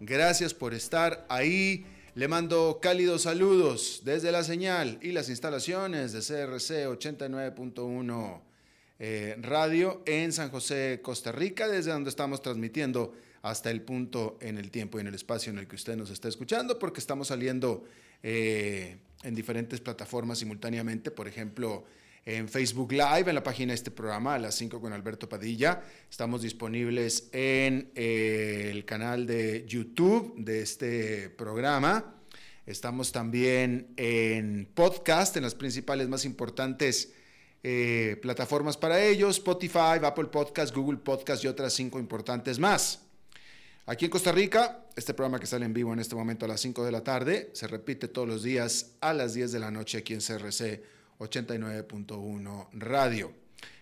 Gracias por estar ahí. Le mando cálidos saludos desde la señal y las instalaciones de CRC 89.1 eh, Radio en San José, Costa Rica, desde donde estamos transmitiendo hasta el punto en el tiempo y en el espacio en el que usted nos está escuchando, porque estamos saliendo eh, en diferentes plataformas simultáneamente, por ejemplo, en Facebook Live, en la página de este programa, a las 5 con Alberto Padilla. Estamos disponibles en eh, el canal de YouTube de este programa. Estamos también en podcast, en las principales más importantes eh, plataformas para ellos, Spotify, Apple Podcast, Google Podcast y otras cinco importantes más. Aquí en Costa Rica, este programa que sale en vivo en este momento a las 5 de la tarde, se repite todos los días a las 10 de la noche aquí en CRC 89.1 Radio.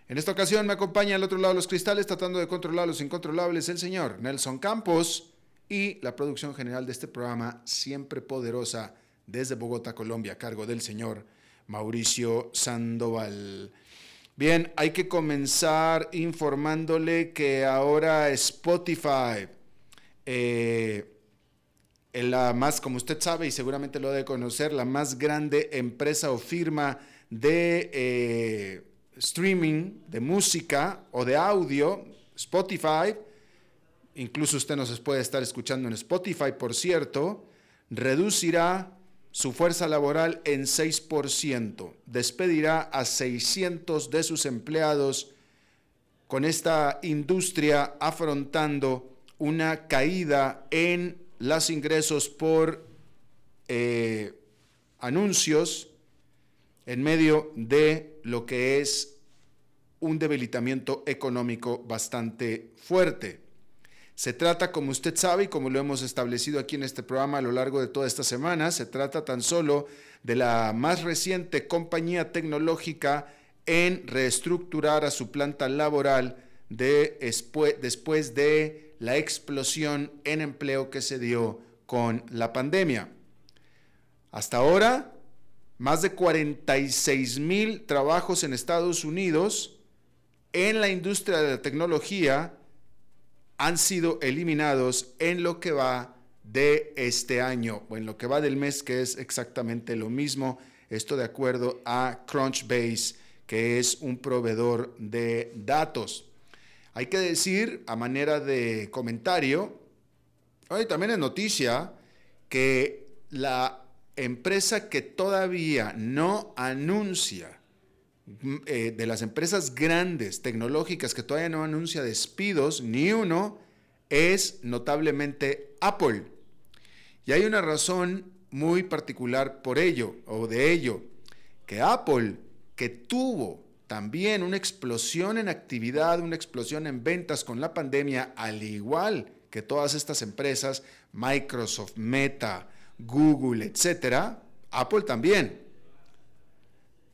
En esta ocasión me acompaña al otro lado de los cristales, tratando de controlar los incontrolables, el señor Nelson Campos y la producción general de este programa, siempre poderosa, desde Bogotá, Colombia, a cargo del señor Mauricio Sandoval. Bien, hay que comenzar informándole que ahora Spotify, eh, la más, como usted sabe y seguramente lo debe conocer, la más grande empresa o firma de eh, streaming, de música o de audio, Spotify, incluso usted nos puede estar escuchando en Spotify, por cierto, reducirá su fuerza laboral en 6%, despedirá a 600 de sus empleados con esta industria afrontando una caída en los ingresos por eh, anuncios en medio de lo que es un debilitamiento económico bastante fuerte. Se trata, como usted sabe y como lo hemos establecido aquí en este programa a lo largo de toda esta semana, se trata tan solo de la más reciente compañía tecnológica en reestructurar a su planta laboral de, después de la explosión en empleo que se dio con la pandemia. Hasta ahora, más de 46 mil trabajos en Estados Unidos en la industria de la tecnología han sido eliminados en lo que va de este año o en lo que va del mes, que es exactamente lo mismo. Esto de acuerdo a Crunchbase, que es un proveedor de datos. Hay que decir, a manera de comentario, hoy también es noticia que la empresa que todavía no anuncia, mm, eh, de las empresas grandes tecnológicas que todavía no anuncia despidos, ni uno, es notablemente Apple. Y hay una razón muy particular por ello, o de ello, que Apple, que tuvo también una explosión en actividad, una explosión en ventas con la pandemia, al igual que todas estas empresas, Microsoft, Meta, Google, etcétera, Apple también.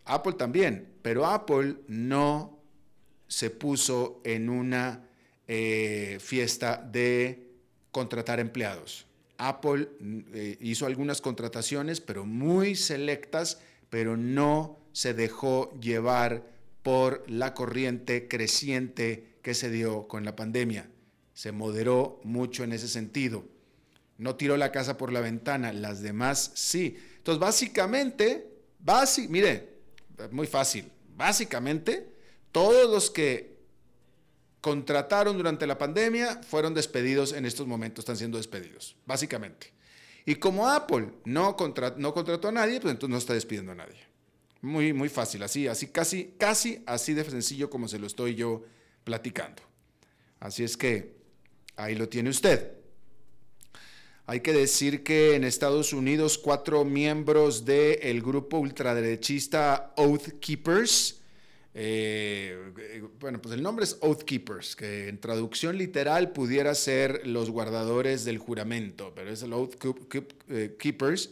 Apple también, pero Apple no se puso en una eh, fiesta de contratar empleados. Apple eh, hizo algunas contrataciones, pero muy selectas, pero no se dejó llevar por la corriente creciente que se dio con la pandemia. Se moderó mucho en ese sentido no tiró la casa por la ventana, las demás sí. Entonces, básicamente, mire, muy fácil, básicamente, todos los que contrataron durante la pandemia fueron despedidos en estos momentos, están siendo despedidos, básicamente. Y como Apple no, no contrató a nadie, pues entonces no está despidiendo a nadie. Muy, muy fácil, así, así, casi, casi así de sencillo como se lo estoy yo platicando. Así es que ahí lo tiene usted. Hay que decir que en Estados Unidos cuatro miembros del grupo ultraderechista Oath Keepers, eh, bueno, pues el nombre es Oath Keepers, que en traducción literal pudiera ser los guardadores del juramento, pero es el Oath eh, Keepers.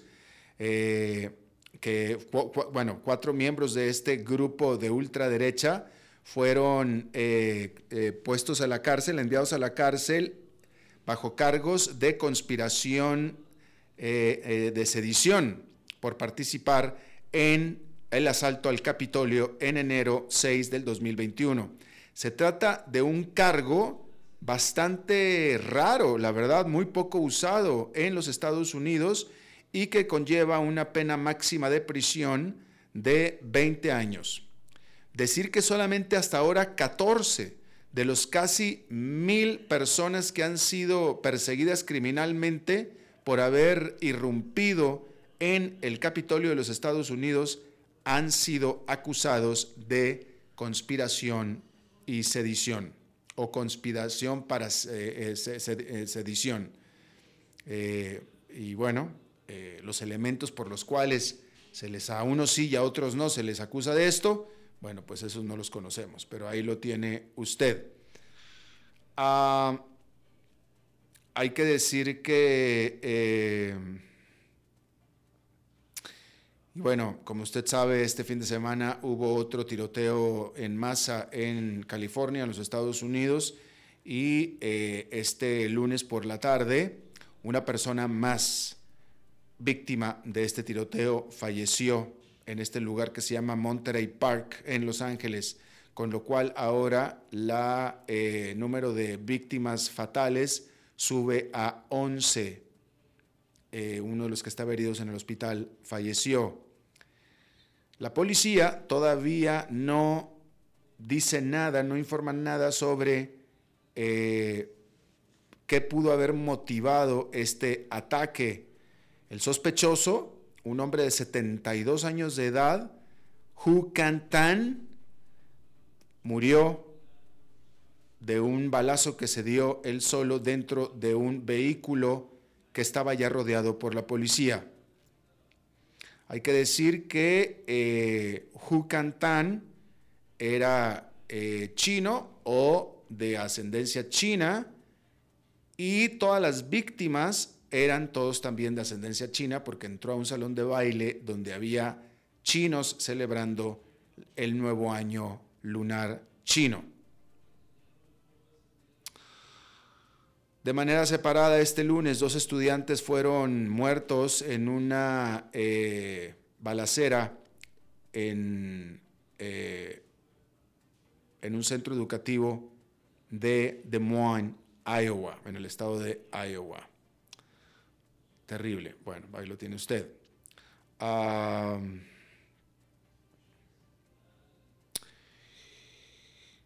Eh, que, bueno, cuatro miembros de este grupo de ultraderecha fueron puestos a la cárcel, enviados a la cárcel bajo cargos de conspiración eh, de sedición por participar en el asalto al Capitolio en enero 6 del 2021. Se trata de un cargo bastante raro, la verdad, muy poco usado en los Estados Unidos y que conlleva una pena máxima de prisión de 20 años. Decir que solamente hasta ahora 14 de los casi mil personas que han sido perseguidas criminalmente por haber irrumpido en el Capitolio de los Estados Unidos han sido acusados de conspiración y sedición o conspiración para eh, eh, eh, sedición. y bueno, los elementos por los cuales se les a unos sí y a otros no se les acusa de esto, bueno, pues esos no los conocemos, pero ahí lo tiene usted. Ah, hay que decir que, eh, bueno, como usted sabe, este fin de semana hubo otro tiroteo en masa en California, en los Estados Unidos, y eh, este lunes por la tarde, una persona más víctima de este tiroteo falleció en este lugar que se llama Monterey Park en Los Ángeles, con lo cual ahora la eh, número de víctimas fatales sube a 11. Eh, uno de los que estaba heridos en el hospital falleció. La policía todavía no dice nada, no informa nada sobre eh, qué pudo haber motivado este ataque el sospechoso, un hombre de 72 años de edad, Hu Tan, murió de un balazo que se dio él solo dentro de un vehículo que estaba ya rodeado por la policía. Hay que decir que eh, Hu Tan era eh, chino o de ascendencia china y todas las víctimas eran todos también de ascendencia china porque entró a un salón de baile donde había chinos celebrando el nuevo año lunar chino. De manera separada, este lunes dos estudiantes fueron muertos en una eh, balacera eh, en un centro educativo de Des Moines, Iowa, en el estado de Iowa. Terrible. Bueno, ahí lo tiene usted.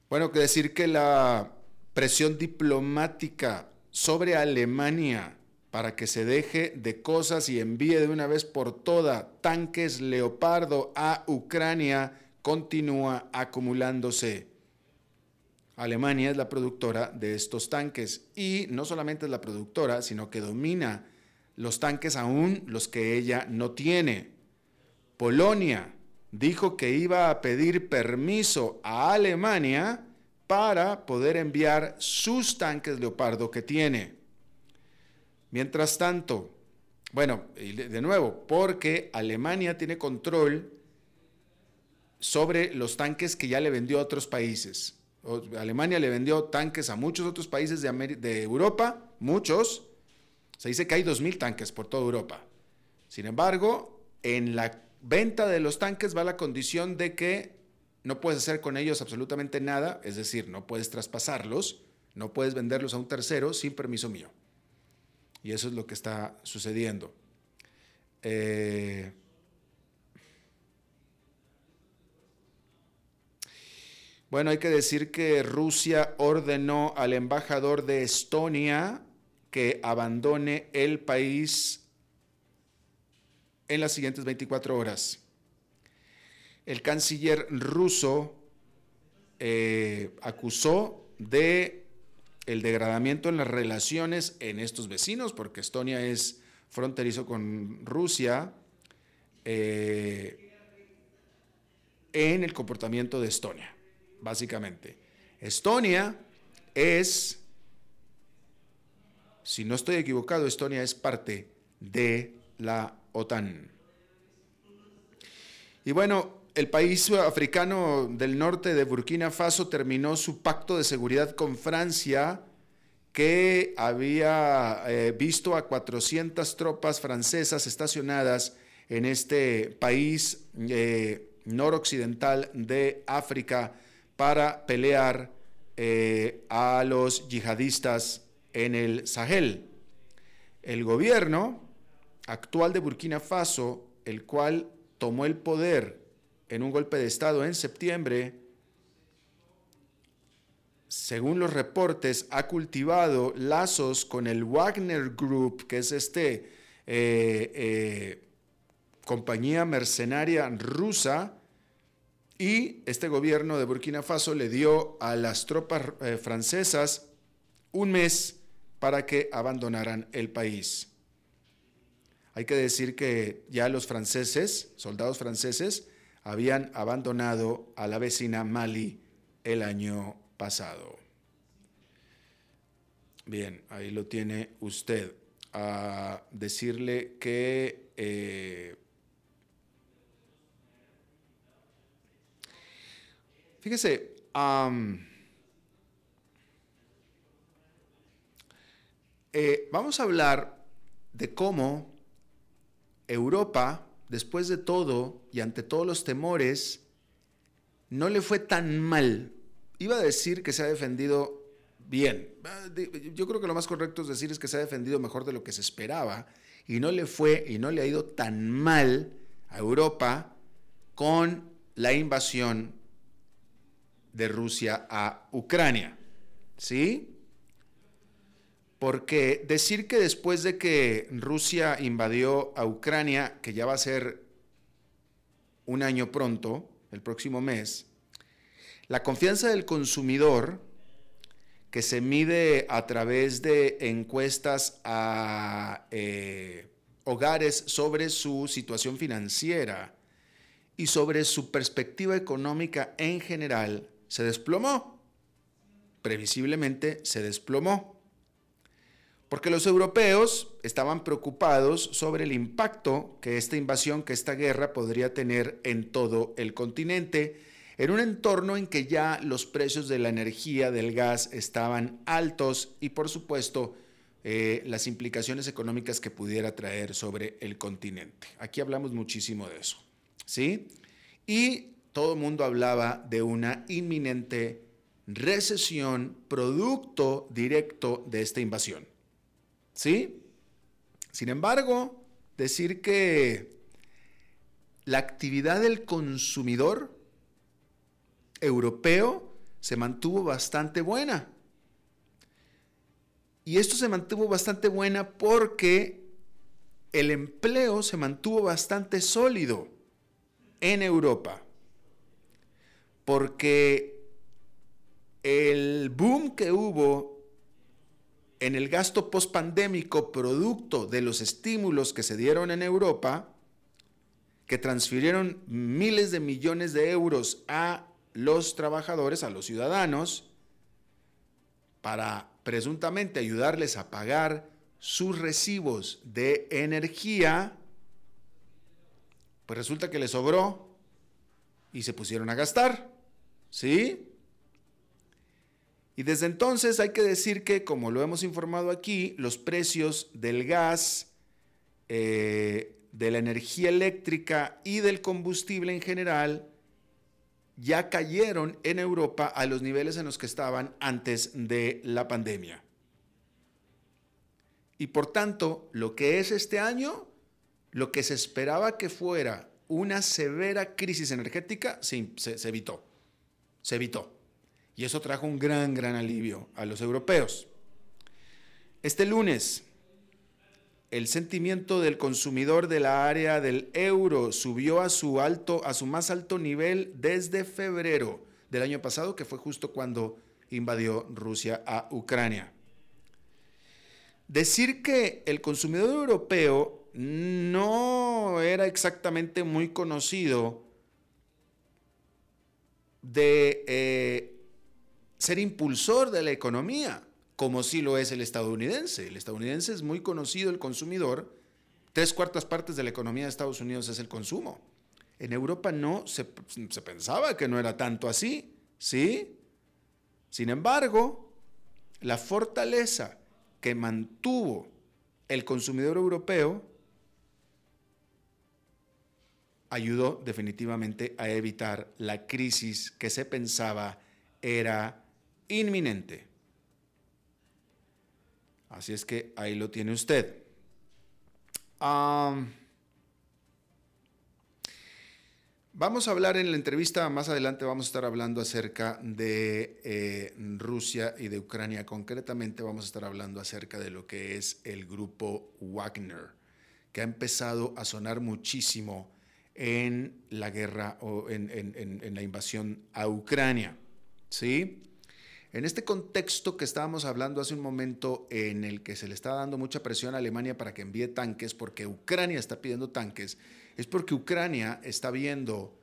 bueno, que decir que la presión diplomática sobre Alemania para que se deje de cosas y envíe de una vez por todas tanques Leopardo a Ucrania continúa acumulándose. Alemania es la productora de estos tanques y no solamente es la productora, sino que domina los tanques aún los que ella no tiene. Polonia dijo que iba a pedir permiso a Alemania para poder enviar sus tanques Leopardo que tiene. Mientras tanto, bueno, de nuevo, porque Alemania tiene control sobre los tanques que ya le vendió a otros países. Alemania le vendió tanques a muchos otros países de, de Europa, muchos, se dice que hay 2.000 tanques por toda Europa. Sin embargo, en la venta de los tanques va la condición de que no puedes hacer con ellos absolutamente nada, es decir, no puedes traspasarlos, no puedes venderlos a un tercero sin permiso mío. Y eso es lo que está sucediendo. Eh, bueno, hay que decir que Rusia ordenó al embajador de Estonia que abandone el país en las siguientes 24 horas. el canciller ruso eh, acusó de el degradamiento en las relaciones en estos vecinos, porque Estonia es fronterizo con Rusia, eh, en el comportamiento de Estonia, básicamente. Estonia es, si no estoy equivocado, Estonia es parte de la OTAN. Y bueno, el país africano del norte de Burkina Faso terminó su pacto de seguridad con Francia, que había eh, visto a 400 tropas francesas estacionadas en este país eh, noroccidental de África para pelear eh, a los yihadistas en el Sahel. El gobierno actual de Burkina Faso, el cual tomó el poder en un golpe de Estado en septiembre, según los reportes, ha cultivado lazos con el Wagner Group, que es este eh, eh, compañía mercenaria rusa, y este gobierno de Burkina Faso le dio a las tropas eh, francesas un mes para que abandonaran el país. Hay que decir que ya los franceses, soldados franceses, habían abandonado a la vecina Mali el año pasado. Bien, ahí lo tiene usted. A decirle que eh, fíjese, eh, vamos a hablar de cómo Europa después de todo y ante todos los temores, no le fue tan mal. Iba a decir que se ha defendido bien. Ah, yo creo que lo más correcto es decir es que se ha defendido mejor de lo que se esperaba y no le fue y no le ha ido tan mal a Europa con la invasión de Rusia a Ucrania. ¿Sí? Porque decir que después de que Rusia invadió a Ucrania, que ya va a ser un año pronto, el próximo mes, la confianza del consumidor, que se mide a través de encuestas a eh, hogares sobre su situación financiera y sobre su perspectiva económica en general, se desplomó. Previsiblemente se desplomó porque los europeos estaban preocupados sobre el impacto que esta invasión, que esta guerra podría tener en todo el continente, en un entorno en que ya los precios de la energía, del gas, estaban altos y por supuesto eh, las implicaciones económicas que pudiera traer sobre el continente. Aquí hablamos muchísimo de eso, ¿sí? Y todo el mundo hablaba de una inminente recesión producto directo de esta invasión. ¿Sí? Sin embargo, decir que la actividad del consumidor europeo se mantuvo bastante buena. Y esto se mantuvo bastante buena porque el empleo se mantuvo bastante sólido en Europa. Porque el boom que hubo en el gasto pospandémico producto de los estímulos que se dieron en Europa, que transfirieron miles de millones de euros a los trabajadores, a los ciudadanos, para presuntamente ayudarles a pagar sus recibos de energía, pues resulta que les sobró y se pusieron a gastar. ¿Sí? Y desde entonces hay que decir que, como lo hemos informado aquí, los precios del gas, eh, de la energía eléctrica y del combustible en general ya cayeron en Europa a los niveles en los que estaban antes de la pandemia. Y por tanto, lo que es este año, lo que se esperaba que fuera una severa crisis energética, se, se evitó. Se evitó. Y eso trajo un gran, gran alivio a los europeos. Este lunes, el sentimiento del consumidor de la área del euro subió a su alto a su más alto nivel desde febrero del año pasado, que fue justo cuando invadió Rusia a Ucrania. Decir que el consumidor europeo no era exactamente muy conocido de eh, ser impulsor de la economía como sí lo es el estadounidense. El estadounidense es muy conocido, el consumidor. Tres cuartas partes de la economía de Estados Unidos es el consumo. En Europa no, se, pensaba que no era tanto así, ¿sí? Sin embargo, la fortaleza que mantuvo el consumidor europeo ayudó definitivamente a evitar la crisis que se pensaba era inminente. Así es que ahí lo tiene usted. vamos a hablar en la entrevista, más adelante vamos a estar hablando acerca de eh, Rusia y de Ucrania. Concretamente vamos a estar hablando acerca de lo que es el grupo Wagner, que ha empezado a sonar muchísimo en la guerra o en, en la invasión a Ucrania. ¿Sí? En este contexto que estábamos hablando hace un momento, en el que se le está dando mucha presión a Alemania para que envíe tanques, porque Ucrania está pidiendo tanques, es porque Ucrania está viendo,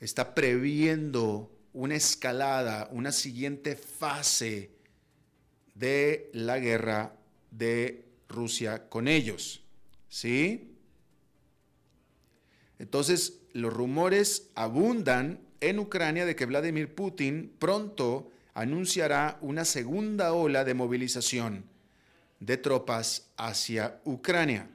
está previendo una escalada, una siguiente fase de la guerra de Rusia con ellos. ¿Sí? Entonces, los rumores abundan en Ucrania de que Vladimir Putin pronto anunciará una segunda ola de movilización de tropas hacia Ucrania.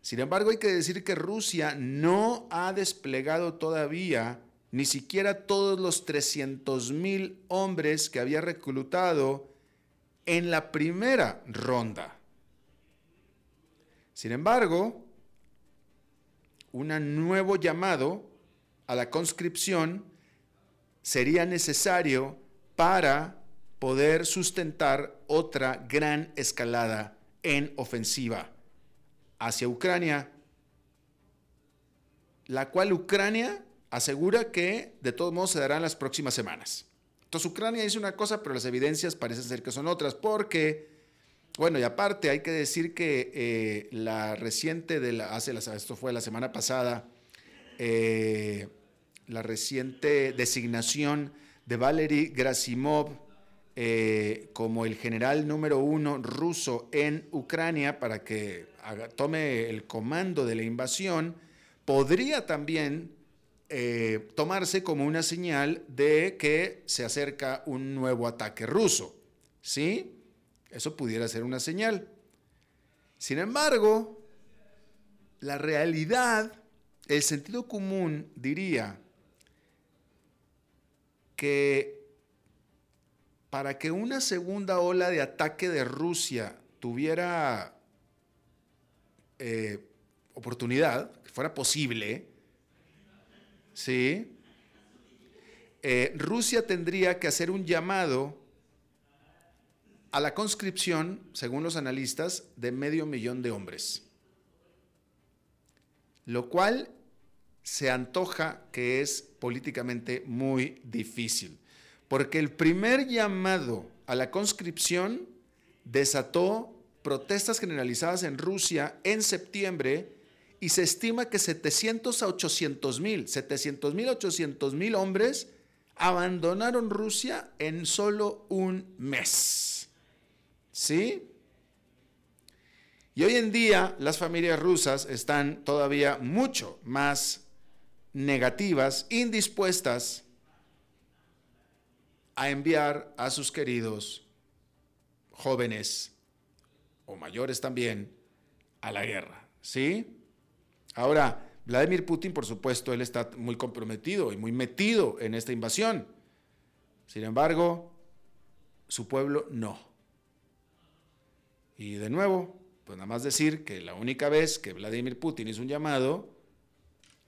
Sin embargo, hay que decir que Rusia no ha desplegado todavía ni siquiera todos los 300.000 hombres que había reclutado en la primera ronda. Sin embargo, un nuevo llamado a la conscripción sería necesario para poder sustentar otra gran escalada en ofensiva hacia Ucrania, la cual Ucrania asegura que de todos modos se dará en las próximas semanas. Entonces Ucrania dice una cosa, pero las evidencias parecen ser que son otras, porque, bueno, y aparte hay que decir que eh, la reciente de la, hace esto fue la semana pasada, eh, la reciente designación de Valery Grasimov eh, como el general número uno ruso en Ucrania para que tome el comando de la invasión, podría también eh, tomarse como una señal de que se acerca un nuevo ataque ruso. ¿Sí? Eso pudiera ser una señal. Sin embargo, la realidad, el sentido común diría que para que una segunda ola de ataque de Rusia tuviera eh, oportunidad, que fuera posible, ¿sí? Eh, Rusia tendría que hacer un llamado a la conscripción, según los analistas, de medio millón de hombres. Lo cual se antoja que es políticamente muy difícil, porque el primer llamado a la conscripción desató protestas generalizadas en Rusia en septiembre y se estima que 700 a 800 mil, 700 mil, 800 mil hombres abandonaron Rusia en solo un mes. ¿Sí? Y hoy en día las familias rusas están todavía mucho más negativas, indispuestas a enviar a sus queridos jóvenes o mayores también a la guerra. ¿Sí? Ahora, Vladimir Putin, por supuesto, él está muy comprometido y muy metido en esta invasión. Sin embargo, su pueblo no. Y de nuevo, pues nada más decir que la única vez que Vladimir Putin hizo un llamado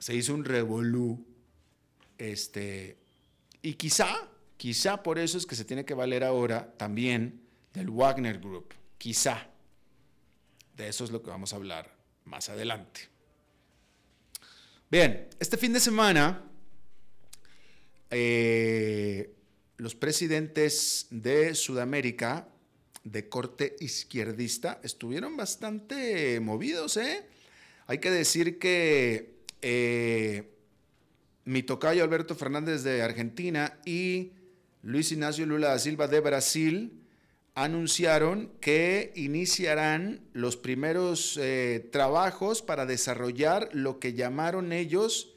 se hizo un revolú. Este, y quizá, quizá por eso es que se tiene que valer ahora también del Wagner Group. Quizá. De eso es lo que vamos a hablar más adelante. Bien, este fin de semana eh, los presidentes de Sudamérica de corte izquierdista estuvieron bastante movidos. ¿eh? Hay que decir que eh, mi tocayo Alberto Fernández de Argentina y Luis Ignacio Lula da Silva de Brasil anunciaron que iniciarán los primeros eh, trabajos para desarrollar lo que llamaron ellos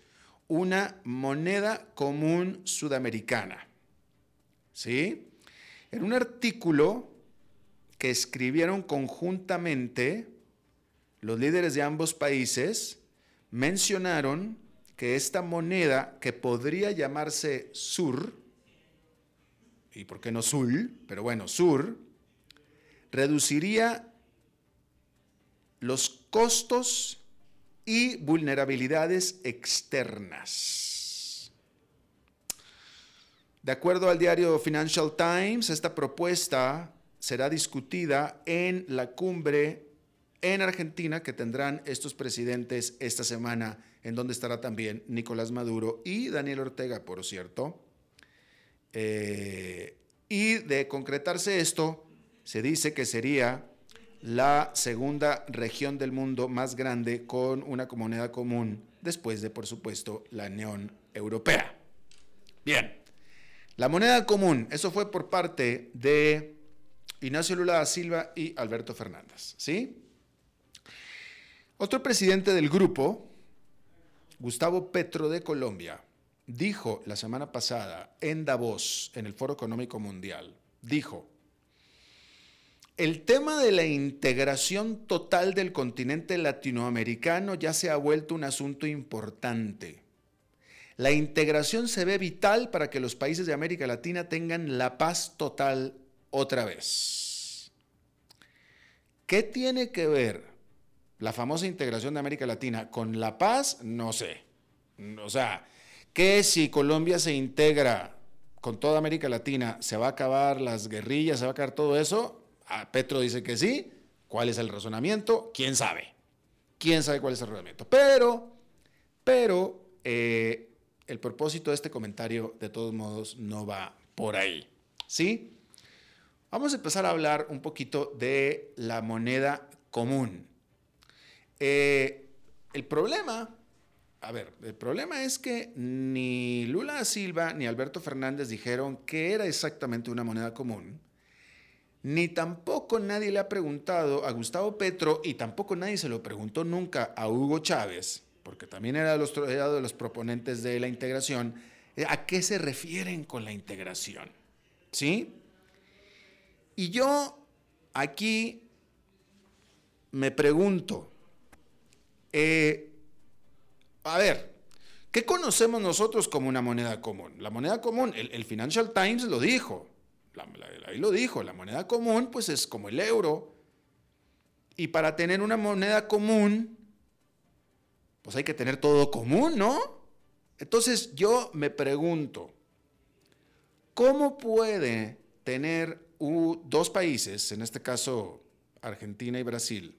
una moneda común sudamericana. ¿Sí? En un artículo que escribieron conjuntamente los líderes de ambos países, mencionaron que esta moneda, que podría llamarse SUR, y por qué no SUL, pero bueno, SUR, reduciría los costos y vulnerabilidades externas. De acuerdo al diario Financial Times, esta propuesta será discutida en la cumbre en Argentina que tendrán estos presidentes esta semana, en donde estará también Nicolás Maduro y Daniel Ortega, por cierto. Eh, y de concretarse esto, se dice que sería la segunda región del mundo más grande con una moneda común, después de, por supuesto, la Unión Europea. Bien, la moneda común, eso fue por parte de Ignacio Lula da Silva y Alberto Fernández, ¿sí? Otro presidente del grupo, Gustavo Petro de Colombia, dijo la semana pasada en Davos, en el Foro Económico Mundial, dijo, el tema de la integración total del continente latinoamericano ya se ha vuelto un asunto importante. La integración se ve vital para que los países de América Latina tengan la paz total otra vez. ¿Qué tiene que ver la famosa integración de América Latina con la paz? No sé. O sea, que si Colombia se integra con toda América Latina, se va a acabar las guerrillas, se va a acabar todo eso. A Petro dice que sí. ¿Cuál es el razonamiento? ¿Quién sabe? ¿Quién sabe cuál es el razonamiento? Pero, pero, eh, el propósito de este comentario, de todos modos, no va por ahí. ¿Sí? Vamos a empezar a hablar un poquito de la moneda común. Eh, el problema, a ver, el problema es que ni Lula da Silva ni Alberto Fernández dijeron que era exactamente una moneda común, ni tampoco nadie le ha preguntado a Gustavo Petro y tampoco nadie se lo preguntó nunca a Hugo Chávez, porque también era de los, era de los proponentes de la integración, eh, a qué se refieren con la integración. ¿Sí? Y yo aquí me pregunto, eh, a ver, ¿qué conocemos nosotros como una moneda común? La moneda común, el, Financial Times lo dijo, ahí lo dijo, la moneda común pues es como el euro. Y para tener una moneda común, pues hay que tener todo común, ¿no? Entonces yo me pregunto, ¿cómo puede tener dos países, en este caso Argentina y Brasil,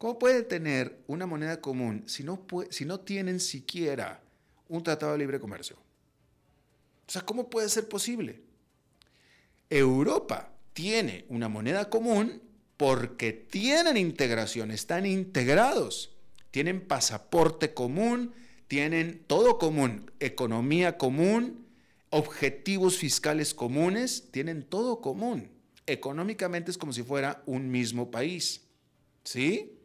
¿cómo puede tener una moneda común si no, si no tienen siquiera un tratado de libre comercio? O sea, ¿cómo puede ser posible? Europa tiene una moneda común porque tienen integración, están integrados, tienen pasaporte común, tienen todo común, economía común, objetivos fiscales comunes, tienen todo común. Económicamente es como si fuera un mismo país. ¿Sí?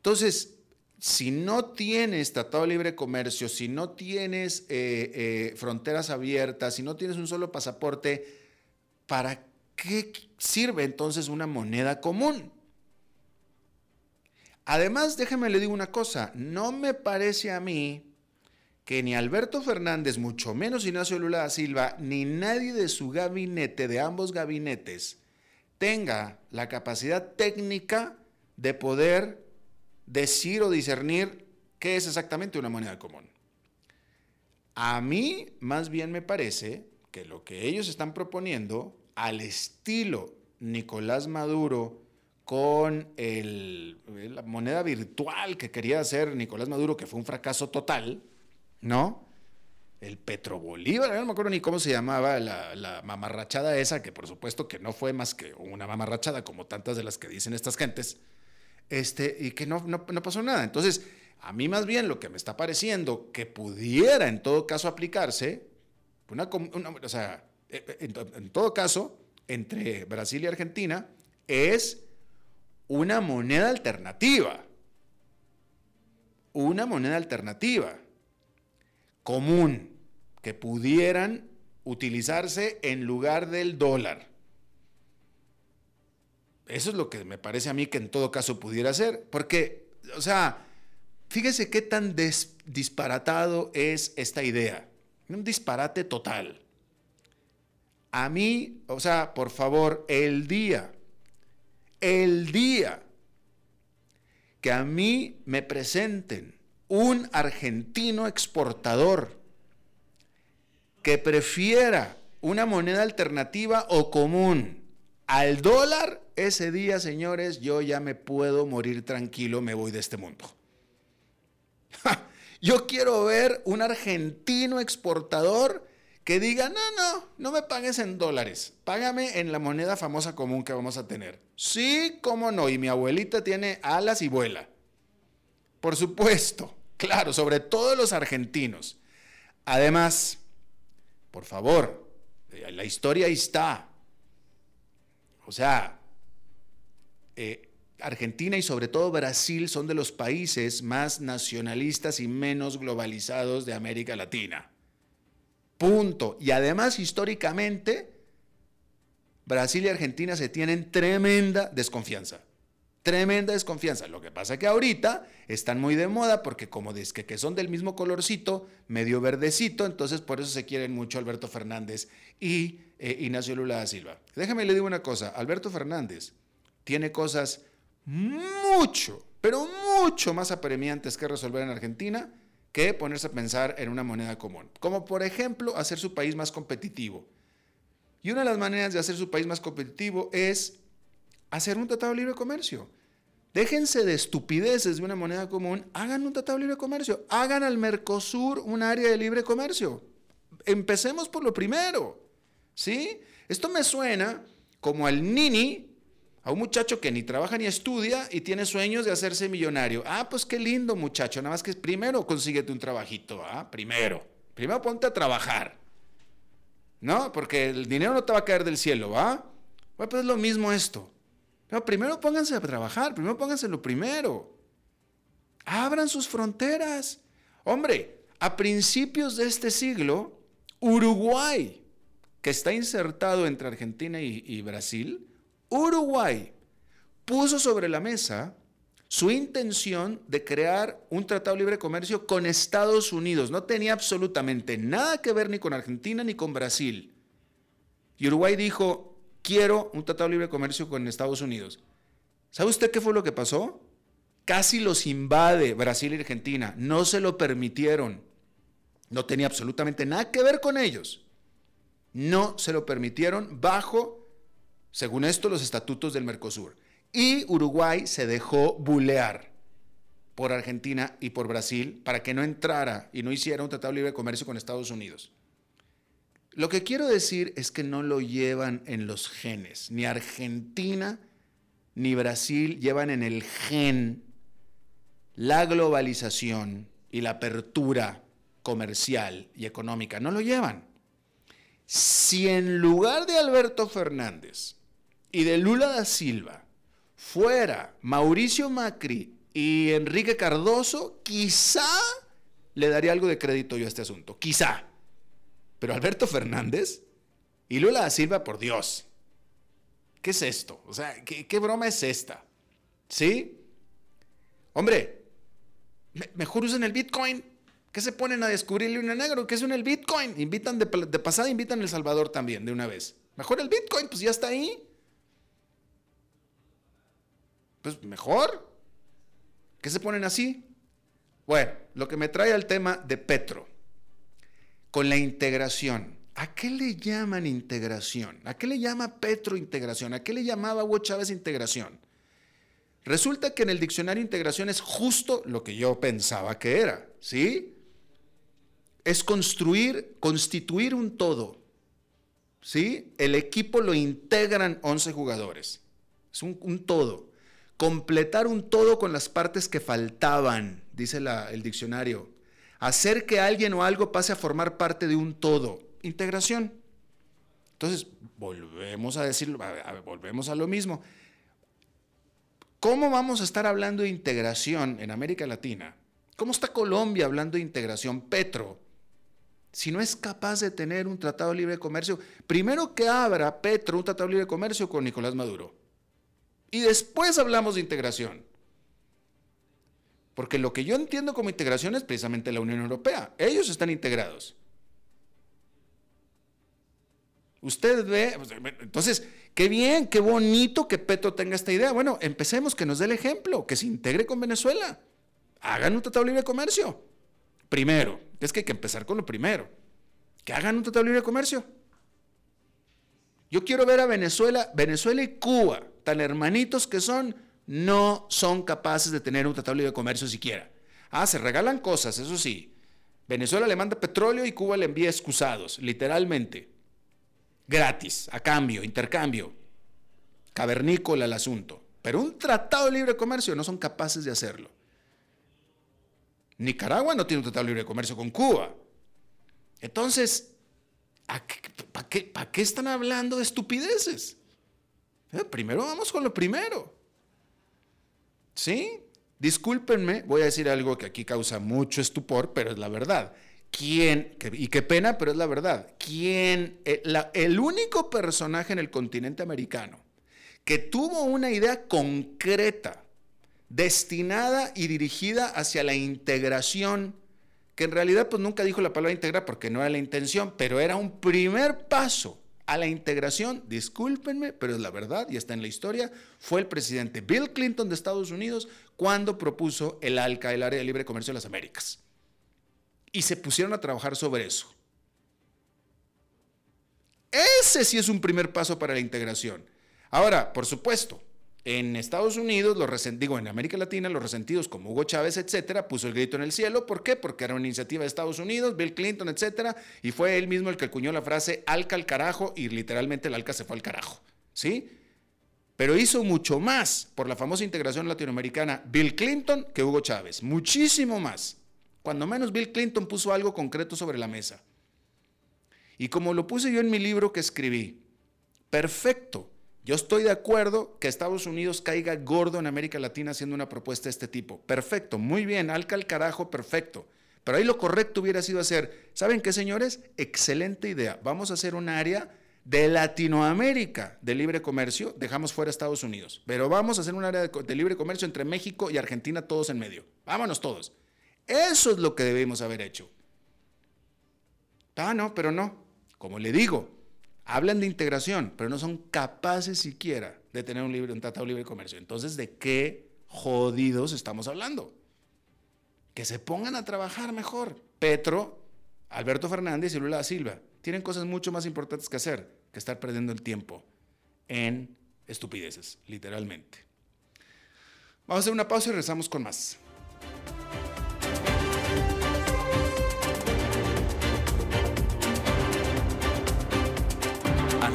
Entonces, si no tienes tratado de libre comercio, si no tienes eh, eh, fronteras abiertas, si no tienes un solo pasaporte, ¿para qué sirve entonces una moneda común? Además, déjeme le digo una cosa, no me parece a mí que ni Alberto Fernández, mucho menos Ignacio Lula da Silva, ni nadie de su gabinete, de ambos gabinetes, tenga la capacidad técnica de poder decir o discernir qué es exactamente una moneda común. A mí más bien me parece que lo que ellos están proponiendo, al estilo Nicolás Maduro con la moneda virtual que quería hacer Nicolás Maduro, que fue un fracaso total, ¿no? El Petrobolívar, no me acuerdo ni cómo se llamaba la, mamarrachada esa, que por supuesto que no fue más que una mamarrachada, como tantas de las que dicen estas gentes, este, y que no, no, pasó nada. Entonces, a mí más bien lo que me está pareciendo que pudiera en todo caso aplicarse, una, o sea, e, e, en todo caso, entre Brasil y Argentina, es una moneda alternativa. Una moneda alternativa común que pudieran utilizarse en lugar del dólar. Eso es lo que me parece a mí que en todo caso pudiera ser. Porque, o sea, fíjese qué tan disparatado es esta idea. Un disparate total. A mí, o sea, por favor, el día el día que a mí me presenten un argentino exportador que prefiera una moneda alternativa o común al dólar, ese día, señores, yo ya me puedo morir tranquilo, me voy de este mundo. Yo quiero ver un argentino exportador que diga, no, no, no me pagues en dólares, págame en la moneda famosa común que vamos a tener. Sí, cómo no, y mi abuelita tiene alas y vuela. Por supuesto, claro, sobre todo los argentinos. Además, por favor, la historia ahí está. O sea, eh, Argentina y sobre todo Brasil son de los países más nacionalistas y menos globalizados de América Latina. Punto. Y además, históricamente, Brasil y Argentina se tienen tremenda desconfianza. Tremenda desconfianza. Lo que pasa es que ahorita están muy de moda porque como es que, son del mismo colorcito, medio verdecito, entonces por eso se quieren mucho Alberto Fernández y eh, Ignacio Lula da Silva. Déjame le digo una cosa, Alberto Fernández tiene cosas mucho, pero mucho más apremiantes que resolver en Argentina que ponerse a pensar en una moneda común. Como por ejemplo hacer su país más competitivo. Y una de las maneras de hacer su país más competitivo es hacer un tratado de libre comercio. Déjense de estupideces de una moneda común, hagan un tratado de libre comercio, hagan al Mercosur un área de libre comercio. Empecemos por lo primero. ¿Sí? Esto me suena como al Nini a un muchacho que ni trabaja ni estudia y tiene sueños de hacerse millonario. Ah, pues qué lindo muchacho, nada más que primero consíguete un trabajito, ¿ah? Primero. Primero ponte a trabajar. ¿No? Porque el dinero no te va a caer del cielo, ¿va? Pues es lo mismo esto. Pero primero pónganse a trabajar, primero pónganse lo primero. Abran sus fronteras. Hombre, a principios de este siglo, Uruguay, que está insertado entre Argentina y Brasil, Uruguay puso sobre la mesa su intención de crear un tratado de libre comercio con Estados Unidos. No tenía absolutamente nada que ver ni con Argentina ni con Brasil. Y Uruguay dijo, quiero un tratado de libre comercio con Estados Unidos. ¿Sabe usted qué fue lo que pasó? Casi los invade Brasil y Argentina. No se lo permitieron. No tenía absolutamente nada que ver con ellos. No se lo permitieron bajo según esto, los estatutos del Mercosur. Y Uruguay se dejó bulear por Argentina y por Brasil para que no entrara y no hiciera un tratado de libre comercio con Estados Unidos. Lo que quiero decir es que no lo llevan en los genes. Ni Argentina ni Brasil llevan en el gen la globalización y la apertura comercial y económica. No lo llevan. Si en lugar de Alberto Fernández y de Lula da Silva fuera Mauricio Macri y Enrique Cardoso, quizá le daría algo de crédito yo a este asunto. Quizá. Pero Alberto Fernández y Lula da Silva, por Dios. ¿Qué es esto? O sea, ¿qué, broma es esta? ¿Sí? Hombre, mejor usen el Bitcoin. ¿Qué se ponen a descubrir un negro? ¿Qué es un el Bitcoin? Invitan de, de pasada, invitan El Salvador también, de una vez. Mejor el Bitcoin, pues ya está ahí pues mejor. ¿Qué se ponen así? Bueno, lo que me trae al tema de Petro, con la integración. ¿A qué le llaman integración? ¿A qué le llama Petro integración? ¿A qué le llamaba Hugo Chávez integración? Resulta que en el diccionario integración es justo lo que yo pensaba que era, ¿sí? Es construir, constituir un todo, ¿sí? El equipo lo integran 11 jugadores, es un, todo. Completar un todo con las partes que faltaban, dice el diccionario. Hacer que alguien o algo pase a formar parte de un todo, integración. Entonces, volvemos a decirlo, volvemos a lo mismo. ¿Cómo vamos a estar hablando de integración en América Latina? ¿Cómo está Colombia hablando de integración? Petro, si no es capaz de tener un tratado de libre comercio, primero que abra Petro un tratado de comercio con Nicolás Maduro. Y después hablamos de integración. Porque lo que yo entiendo como integración es precisamente la Unión Europea. Ellos están integrados. Usted ve, pues, entonces, qué bien, qué bonito que Petro tenga esta idea. Bueno, empecemos, que nos dé el ejemplo, que se integre con Venezuela. Hagan un tratado de libre comercio. Primero, es que hay que empezar con lo primero. Que hagan un tratado de libre comercio. Yo quiero ver a Venezuela, Venezuela y Cuba, tan hermanitos que son, no son capaces de tener un tratado de libre comercio siquiera. Ah, se regalan cosas, eso sí. Venezuela le manda petróleo y Cuba le envía excusados, literalmente gratis, a cambio, intercambio. Cavernícola el asunto. Pero un tratado de libre comercio no son capaces de hacerlo. Nicaragua no tiene un tratado de libre comercio con Cuba. Entonces, ¿para qué, qué, están hablando de estupideces? Eh, primero vamos con lo primero. ¿Sí? Discúlpenme, voy a decir algo que aquí causa mucho estupor, pero es la verdad. ¿Quién, y qué pena, pero es la verdad, quién, eh, el único personaje en el continente americano que tuvo una idea concreta, destinada y dirigida hacia la integración, que en realidad pues nunca dijo la palabra integrar porque no era la intención, pero era un primer paso a la integración, discúlpenme, pero es la verdad y está en la historia, fue el presidente Bill Clinton de Estados Unidos cuando propuso el ALCA, el Área de Libre Comercio de las Américas y se pusieron a trabajar sobre eso. Ese sí es un primer paso para la integración. Ahora, por supuesto, en Estados Unidos, los digo, en América Latina, los resentidos como Hugo Chávez, etcétera, puso el grito en el cielo. ¿Por qué? Porque era una iniciativa de Estados Unidos, Bill Clinton, etcétera, y fue él mismo el que acuñó la frase Alca al carajo y literalmente el Alca se fue al carajo. ¿Sí? Pero hizo mucho más por la famosa integración latinoamericana Bill Clinton que Hugo Chávez. Muchísimo más. Cuando menos Bill Clinton puso algo concreto sobre la mesa. Y como lo puse yo en mi libro que escribí, perfecto, yo estoy de acuerdo que Estados Unidos caiga gordo en América Latina haciendo una propuesta de este tipo. Perfecto, muy bien, alca el carajo, perfecto. Pero ahí lo correcto hubiera sido hacer, ¿saben qué señores? Excelente idea. Vamos a hacer un área de Latinoamérica de libre comercio, dejamos fuera Estados Unidos, pero vamos a hacer un área de, de libre comercio entre México y Argentina todos en medio. Vámonos todos. Eso es lo que debemos haber hecho. Ah, no, pero no. Como le digo, hablan de integración, pero no son capaces siquiera de tener un, libre, un tratado libre de comercio. Entonces, ¿de qué jodidos estamos hablando? Que se pongan a trabajar mejor. Petro, Alberto Fernández y Lula da Silva tienen cosas mucho más importantes que hacer que estar perdiendo el tiempo en estupideces, literalmente. Vamos a hacer una pausa y regresamos con más.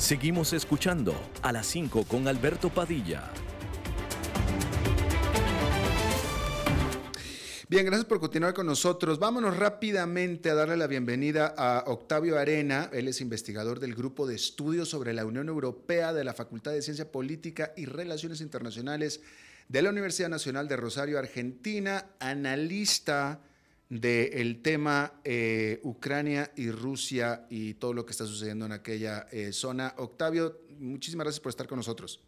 Seguimos escuchando a las 5 con Alberto Padilla. Bien, gracias por continuar con nosotros. Vámonos rápidamente a darle la bienvenida a Octavio Arena. Él es investigador del Grupo de Estudios sobre la Unión Europea de la Facultad de Ciencia Política y Relaciones Internacionales de la Universidad Nacional de Rosario, Argentina, analista del tema eh, Ucrania y Rusia y todo lo que está sucediendo en aquella eh, zona. Octavio, muchísimas gracias por estar con nosotros.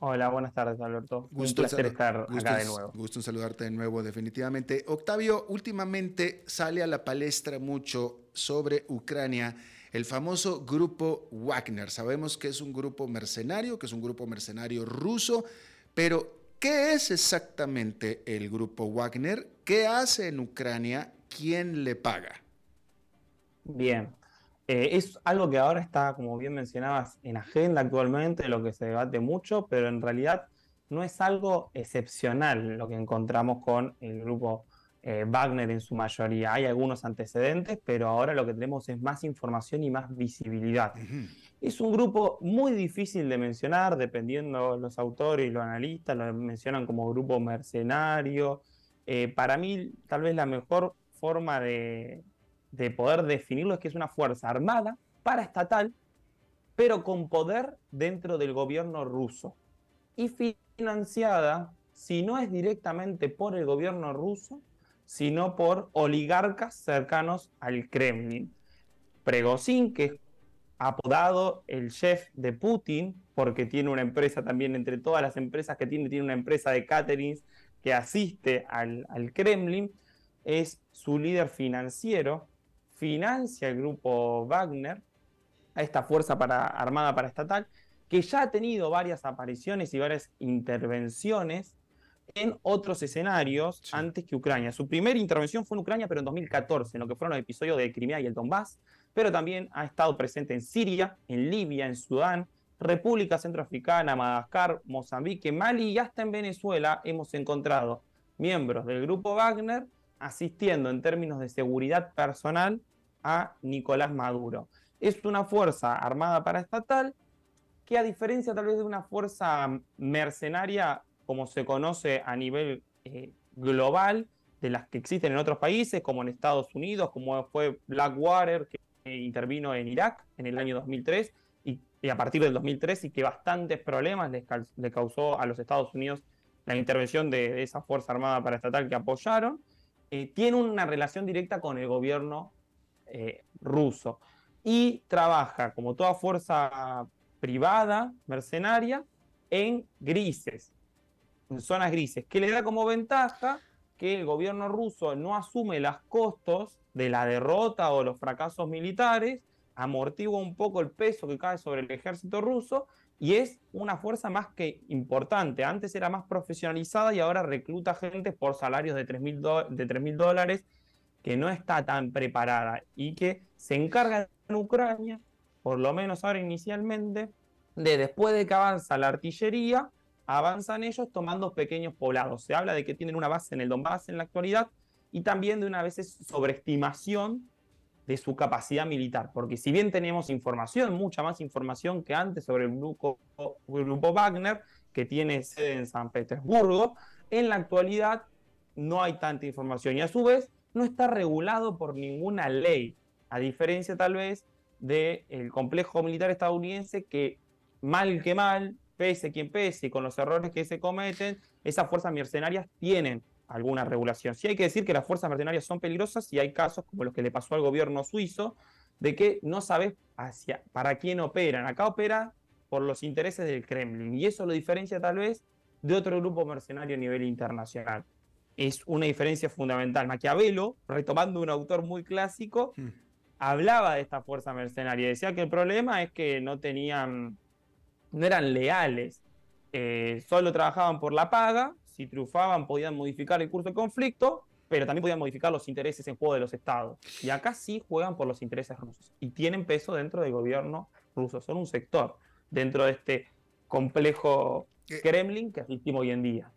Hola, buenas tardes, Alberto. Gusto Un placer estar acá de nuevo. Gusto en saludarte de nuevo, definitivamente. Octavio, últimamente sale a la palestra mucho sobre Ucrania el famoso grupo Wagner. Sabemos que es un grupo mercenario, que es un grupo mercenario ruso, pero ¿qué es exactamente el grupo Wagner? ¿Qué hace en Ucrania? ¿Quién le paga? Bien, eh, es algo que ahora está, como bien mencionabas, en agenda actualmente, lo que se debate mucho, pero en realidad no es algo excepcional lo que encontramos con el grupo eh, Wagner en su mayoría. Hay algunos antecedentes, pero ahora lo que tenemos es más información y más visibilidad. Es un grupo muy difícil de mencionar, dependiendo los autores y los analistas, lo mencionan como grupo mercenario. Eh, para mí, tal vez la mejor forma de, de poder definirlo es que es una fuerza armada, paraestatal, pero con poder dentro del gobierno ruso. Y financiada, si no es directamente por el gobierno ruso, sino por oligarcas cercanos al Kremlin. Pregozin, que es apodado el chef de Putin, porque tiene una empresa también, entre todas las empresas que tiene, tiene una empresa de caterings que asiste al, al Kremlin, es su líder financiero financia el grupo Wagner, a esta fuerza para, armada paraestatal, que ya ha tenido varias apariciones y varias intervenciones en otros escenarios antes que Ucrania. Su primera intervención fue en Ucrania, pero en 2014, en lo que fueron los episodios de Crimea y el Donbass, pero también ha estado presente en Siria, en Libia, en Sudán, República Centroafricana, Madagascar, Mozambique, Mali y hasta en Venezuela hemos encontrado miembros del grupo Wagner asistiendo en términos de seguridad personal a Nicolás Maduro. Es una fuerza armada paraestatal que a diferencia tal vez de una fuerza mercenaria como se conoce a nivel eh, global, de las que existen en otros países, como en Estados Unidos, como fue Blackwater, que intervino en Irak en el año 2003, y, a partir del 2003, y que bastantes problemas le, causó a los Estados Unidos la intervención de, esa Fuerza Armada Paraestatal que apoyaron, eh, tiene una relación directa con el gobierno eh, ruso. Y trabaja, como toda fuerza privada, mercenaria, en grises, en zonas grises, que le da como ventaja que el gobierno ruso no asume los costos de la derrota o los fracasos militares, amortigua un poco el peso que cae sobre el ejército ruso y es una fuerza más que importante. Antes era más profesionalizada y ahora recluta gente por salarios de 3 mil dólares que no está tan preparada y que se encarga en Ucrania, por lo menos ahora inicialmente, de después de que avanza la artillería, avanzan ellos tomando pequeños poblados. Se habla de que tienen una base en el Donbass en la actualidad y también de una vez sobreestimación de su capacidad militar, porque si bien tenemos información, mucha más información que antes sobre el grupo, Wagner, que tiene sede en San Petersburgo, en la actualidad no hay tanta información y a su vez no está regulado por ninguna ley, a diferencia tal vez del complejo militar estadounidense que mal que mal, pese quien pese, con los errores que se cometen, esas fuerzas mercenarias tienen alguna regulación. Sí hay que decir que las fuerzas mercenarias son peligrosas y hay casos como los que le pasó al gobierno suizo, de que no sabes hacia, para quién operan. Acá opera por los intereses del Kremlin y eso lo diferencia tal vez de otro grupo mercenario a nivel internacional es una diferencia fundamental. Maquiavelo, retomando un autor muy clásico, hmm. hablaba de esta fuerza mercenaria. Decía que el problema es que no tenían, no eran leales, eh, solo trabajaban por la paga, si triunfaban podían modificar el curso del conflicto, pero también podían modificar los intereses en juego de los estados. Y acá sí juegan por los intereses rusos y tienen peso dentro del gobierno ruso, son un sector dentro de este complejo eh, Kremlin que asistimos hoy en día.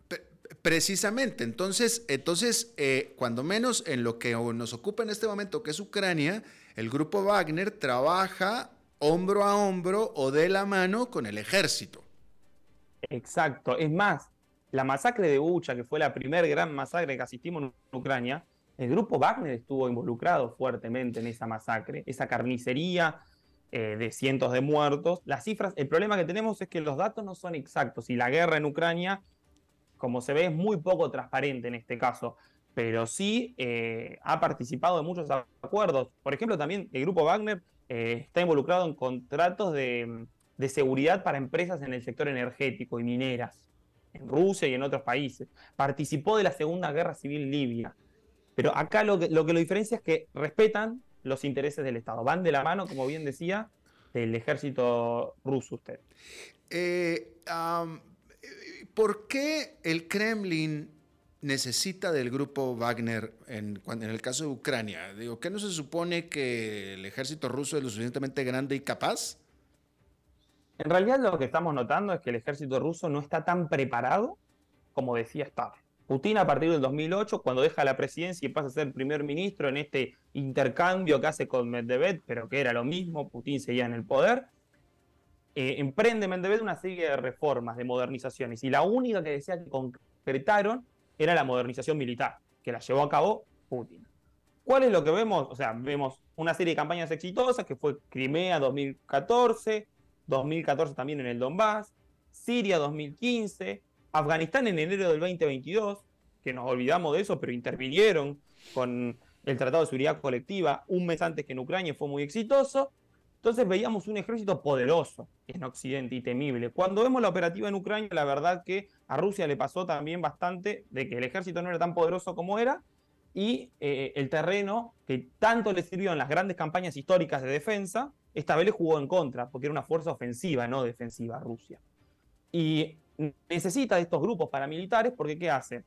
Precisamente, entonces, entonces eh, cuando menos en lo que nos ocupa en este momento, que es Ucrania, el grupo Wagner trabaja hombro a hombro o de la mano con el ejército. Exacto, es más, la masacre de Bucha, que fue la primera gran masacre que asistimos en Ucrania, el grupo Wagner estuvo involucrado fuertemente en esa masacre, esa carnicería eh, de cientos de muertos. Las cifras, el problema que tenemos es que los datos no son exactos y la guerra en Ucrania, como se ve, es muy poco transparente en este caso pero sí eh, ha participado en muchos acuerdos. Por ejemplo, también el grupo Wagner eh, está involucrado en contratos de, seguridad para empresas en el sector energético y mineras, en Rusia y en otros países. Participó de la Segunda Guerra Civil Libia. Pero acá lo que, lo diferencia es que respetan los intereses del Estado. Van de la mano, como bien decía, del ejército ruso usted. Eh, ¿Por qué el Kremlin necesita del grupo Wagner en, en, el caso de Ucrania? Digo, ¿qué no se supone que el ejército ruso es lo suficientemente grande y capaz? En realidad lo que estamos notando es que el ejército ruso no está tan preparado como decía estar. Putin a partir del 2008, cuando deja la presidencia y pasa a ser primer ministro en este intercambio que hace con Medvedev, pero que era lo mismo, Putin seguía en el poder, eh, emprende Medvedev una serie de reformas, de modernizaciones, y la única que decía que concretaron era la modernización militar, que la llevó a cabo Putin. ¿Cuál es lo que vemos? O sea, vemos una serie de campañas exitosas, que fue Crimea 2014, 2014 también en el Donbass, Siria 2015, Afganistán en enero del 2022, que nos olvidamos de eso, pero intervinieron con el Tratado de Seguridad Colectiva un mes antes que en Ucrania fue muy exitoso. Entonces veíamos un ejército poderoso en Occidente y temible. Cuando vemos la operativa en Ucrania, la verdad que a Rusia le pasó también bastante de que el ejército no era tan poderoso como era y eh, el terreno que tanto le sirvió en las grandes campañas históricas de defensa, esta vez le jugó en contra, porque era una fuerza ofensiva, no defensiva Rusia. Y necesita de estos grupos paramilitares porque ¿qué hace?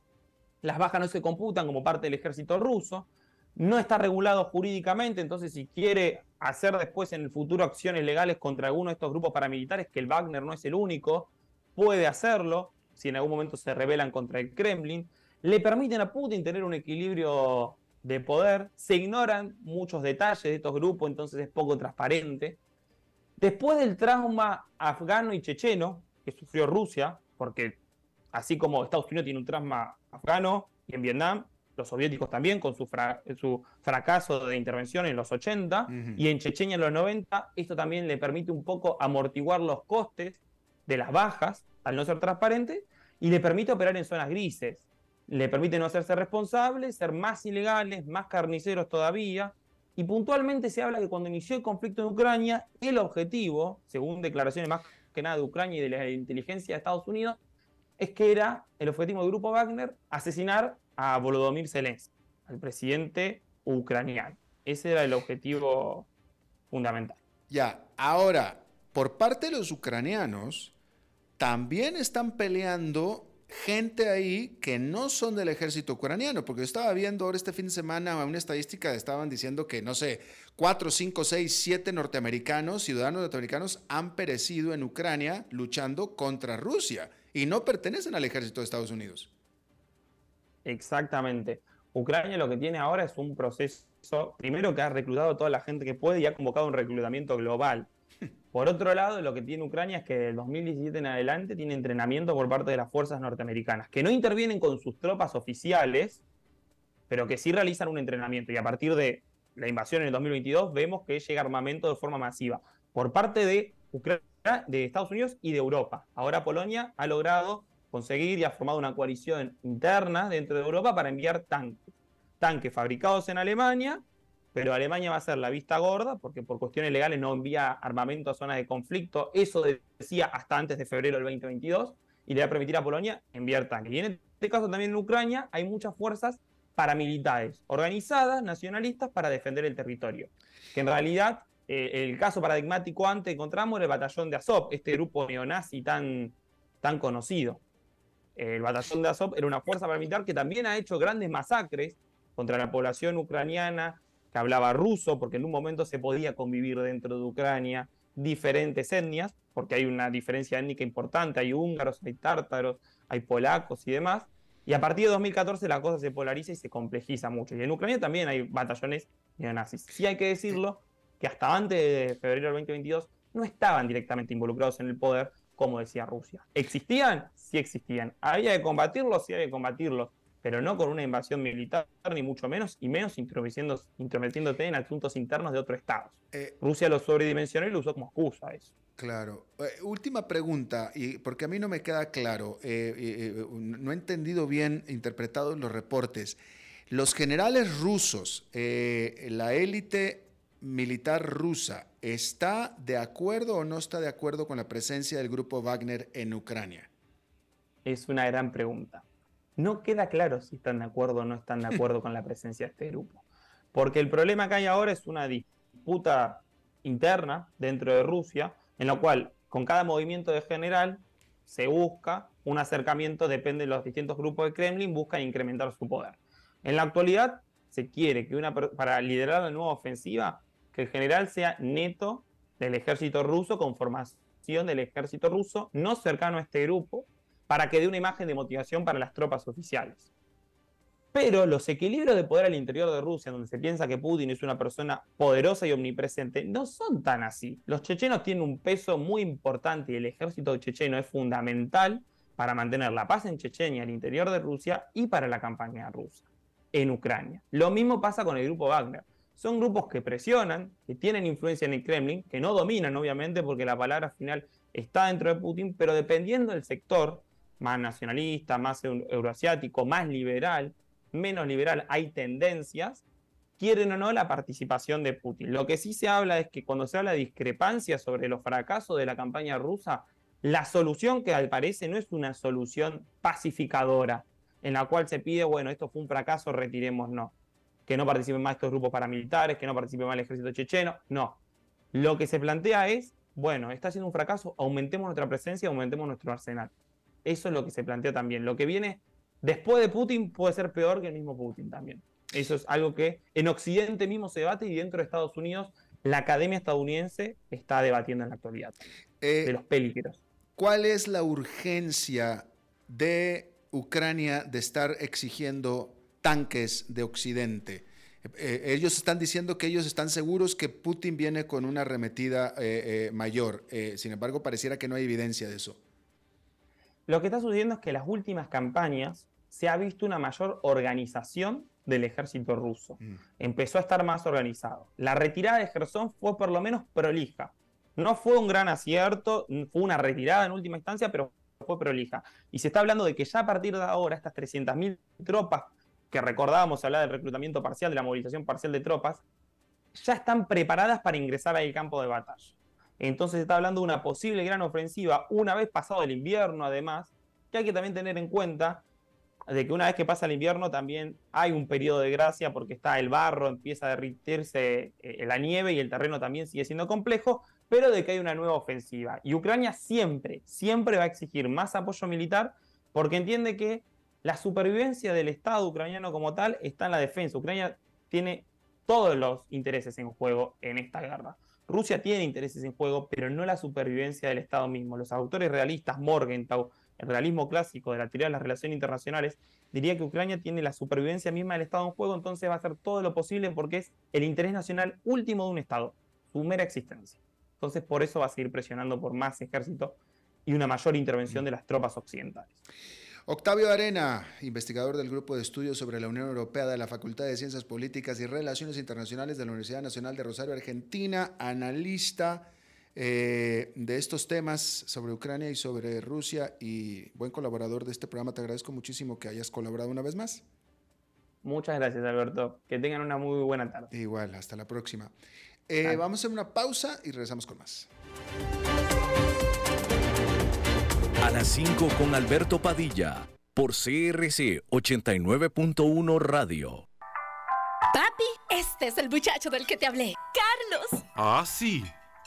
Las bajas no se computan como parte del ejército ruso, no está regulado jurídicamente, entonces si quiere hacer después en el futuro acciones legales contra alguno de estos grupos paramilitares, que el Wagner no es el único, puede hacerlo si en algún momento se rebelan contra el Kremlin, le permiten a Putin tener un equilibrio de poder, se ignoran muchos detalles de estos grupos, entonces es poco transparente. Después del trauma afgano y checheno que sufrió Rusia, porque así como Estados Unidos tiene un trauma afgano y en Vietnam, los soviéticos también con su, su fracaso de intervención en los 80 y en Chechenia en los 90, esto también le permite un poco amortiguar los costes de las bajas al no ser transparente y le permite operar en zonas grises. Le permite no hacerse responsable, ser más ilegales, más carniceros todavía. Y puntualmente se habla que cuando inició el conflicto en Ucrania, el objetivo, según declaraciones más que nada de Ucrania y de la inteligencia de Estados Unidos, es que era el objetivo del grupo Wagner asesinar a Volodymyr Zelensky, al presidente ucraniano. Ese era el objetivo fundamental. Ya, ahora, por parte de los ucranianos, también están peleando gente ahí que no son del ejército ucraniano, porque yo estaba viendo ahora este fin de semana una estadística, estaban diciendo que, no sé, 4, 5, 6, 7 norteamericanos, ciudadanos norteamericanos, han perecido en Ucrania luchando contra Rusia y no pertenecen al ejército de Estados Unidos. Exactamente. Ucrania lo que tiene ahora es un proceso, primero que ha reclutado a toda la gente que puede y ha convocado un reclutamiento global. Por otro lado, lo que tiene Ucrania es que del 2017 en adelante tiene entrenamiento por parte de las fuerzas norteamericanas, que no intervienen con sus tropas oficiales, pero que sí realizan un entrenamiento. Y a partir de la invasión en el 2022 vemos que llega armamento de forma masiva por parte de, Ucrania, de Estados Unidos y de Europa. Ahora Polonia ha logrado conseguir y ha formado una coalición interna dentro de Europa para enviar tanques. Tanques fabricados en Alemania, pero Alemania va a ser la vista gorda porque por cuestiones legales no envía armamento a zonas de conflicto. Eso decía hasta antes de febrero del 2022 y le va a permitir a Polonia enviar tanques. Y en este caso también en Ucrania hay muchas fuerzas paramilitares organizadas, nacionalistas, para defender el territorio. Que en realidad eh, el caso paradigmático antes encontramos era el batallón de Azov, este grupo neonazi tan, tan conocido el batallón de Azov era una fuerza paramilitar que también ha hecho grandes masacres contra la población ucraniana que hablaba ruso, porque en un momento se podía convivir dentro de Ucrania diferentes etnias, porque hay una diferencia étnica importante, hay húngaros, hay tártaros, hay polacos y demás, y a partir de 2014 la cosa se polariza y se complejiza mucho. Y en Ucrania también hay batallones neonazis. Sí hay que decirlo que hasta antes de febrero del 2022 no estaban directamente involucrados en el poder, como decía Rusia. ¿Existían? Sí existían. ¿Había que combatirlos? Sí había que combatirlos pero no con una invasión militar, ni mucho menos, y menos intrometiéndote en asuntos internos de otros estados. Eh, Rusia lo sobredimensionó y lo usó como excusa eso. Claro. Eh, última pregunta, y porque a mí no me queda claro, eh, no he entendido bien interpretados los reportes. Los generales rusos, la élite militar rusa, ¿está de acuerdo o no está de acuerdo con la presencia del grupo Wagner en Ucrania? Es una gran pregunta no queda claro si están de acuerdo o no están de acuerdo con la presencia de este grupo. Porque el problema que hay ahora es una disputa interna dentro de Rusia, en la cual con cada movimiento de general se busca un acercamiento, depende de los distintos grupos de Kremlin, buscan incrementar su poder. En la actualidad se quiere que una, para liderar la nueva ofensiva, que el general sea neto del ejército ruso con formación del ejército ruso, no cercano a este grupo, para que dé una imagen de motivación para las tropas oficiales. Pero los equilibrios de poder al interior de Rusia, donde se piensa que Putin es una persona poderosa y omnipresente, no son tan así. Los chechenos tienen un peso muy importante y el ejército checheno es fundamental para mantener la paz en Chechenia, al interior de Rusia, y para la campaña rusa en Ucrania. Lo mismo pasa con el grupo Wagner. Son grupos que presionan, que tienen influencia en el Kremlin, que no dominan, obviamente, porque la palabra final está dentro de Putin, pero dependiendo del sector, más nacionalista, más euroasiático, más liberal, menos liberal, hay tendencias, quieren o no la participación de Putin. Lo que sí se habla es que cuando se habla de discrepancia sobre los fracasos de la campaña rusa, la solución que al parece no es una solución pacificadora, en la cual se pide, bueno, esto fue un fracaso, retiremos, no. Que no participen más estos grupos paramilitares, que no participe más el ejército checheno, no. Lo que se plantea es, bueno, está siendo un fracaso, aumentemos nuestra presencia, aumentemos nuestro arsenal. Eso es lo que se plantea también. Lo que viene después de Putin puede ser peor que el mismo Putin también. Eso es algo que en Occidente mismo se debate y dentro de Estados Unidos la academia estadounidense está debatiendo en la actualidad. Eh, de los peligros. ¿Cuál es la urgencia de Ucrania de estar exigiendo tanques de Occidente? Eh, ellos están diciendo que ellos están seguros que Putin viene con una arremetida eh, mayor. sin embargo, pareciera que no hay evidencia de eso. Lo que está sucediendo es que en las últimas campañas se ha visto una mayor organización del ejército ruso. Mm. Empezó a estar más organizado. La retirada de Gerson fue por lo menos prolija. No fue un gran acierto, fue una retirada en última instancia, pero fue prolija. Y se está hablando de que ya a partir de ahora estas 300.000 tropas que recordábamos hablar del reclutamiento parcial, de la movilización parcial de tropas, ya están preparadas para ingresar al campo de batalla. Entonces está hablando de una posible gran ofensiva una vez pasado el invierno, además, que hay que también tener en cuenta de que una vez que pasa el invierno también hay un periodo de gracia porque está el barro, empieza a derritirse eh, la nieve y el terreno también sigue siendo complejo, pero de que hay una nueva ofensiva. Y Ucrania siempre, siempre va a exigir más apoyo militar porque entiende que la supervivencia del Estado ucraniano como tal está en la defensa. Ucrania tiene todos los intereses en juego en esta guerra. Rusia tiene intereses en juego, pero no la supervivencia del Estado mismo. Los autores realistas, Morgenthau, el realismo clásico de la teoría de las relaciones internacionales, diría que Ucrania tiene la supervivencia misma del Estado en juego, entonces va a hacer todo lo posible porque es el interés nacional último de un Estado, su mera existencia. Entonces por eso va a seguir presionando por más ejército y una mayor intervención de las tropas occidentales. Octavio Arena, investigador del Grupo de Estudios sobre la Unión Europea de la Facultad de Ciencias Políticas y Relaciones Internacionales de la Universidad Nacional de Rosario, Argentina, analista eh, de estos temas sobre Ucrania y sobre Rusia y buen colaborador de este programa. Te agradezco muchísimo que hayas colaborado una vez más. Muchas gracias, Alberto. Que tengan una muy buena tarde. Igual, hasta la próxima. Eh, vamos a hacer una pausa y regresamos con más. A las 5 con Alberto Padilla, por CRC 89.1 Radio. Papi, este es el muchacho del que te hablé, Carlos. Ah, sí.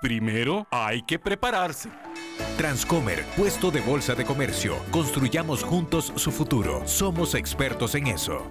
Primero hay que prepararse. Transcomer, puesto de bolsa de comercio. Construyamos juntos su futuro. Somos expertos en eso.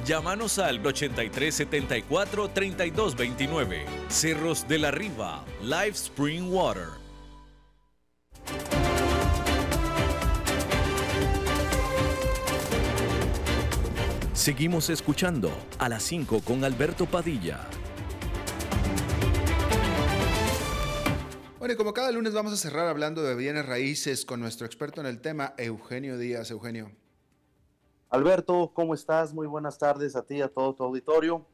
Llámanos al 8374 3229. Cerros de la Riva, Live Spring Water. Seguimos escuchando a las 5 con Alberto Padilla. Bueno, y como cada lunes vamos a cerrar hablando de bienes raíces con nuestro experto en el tema, Eugenio Díaz. Eugenio. Alberto, ¿cómo estás? Muy buenas tardes a ti y a todo tu auditorio.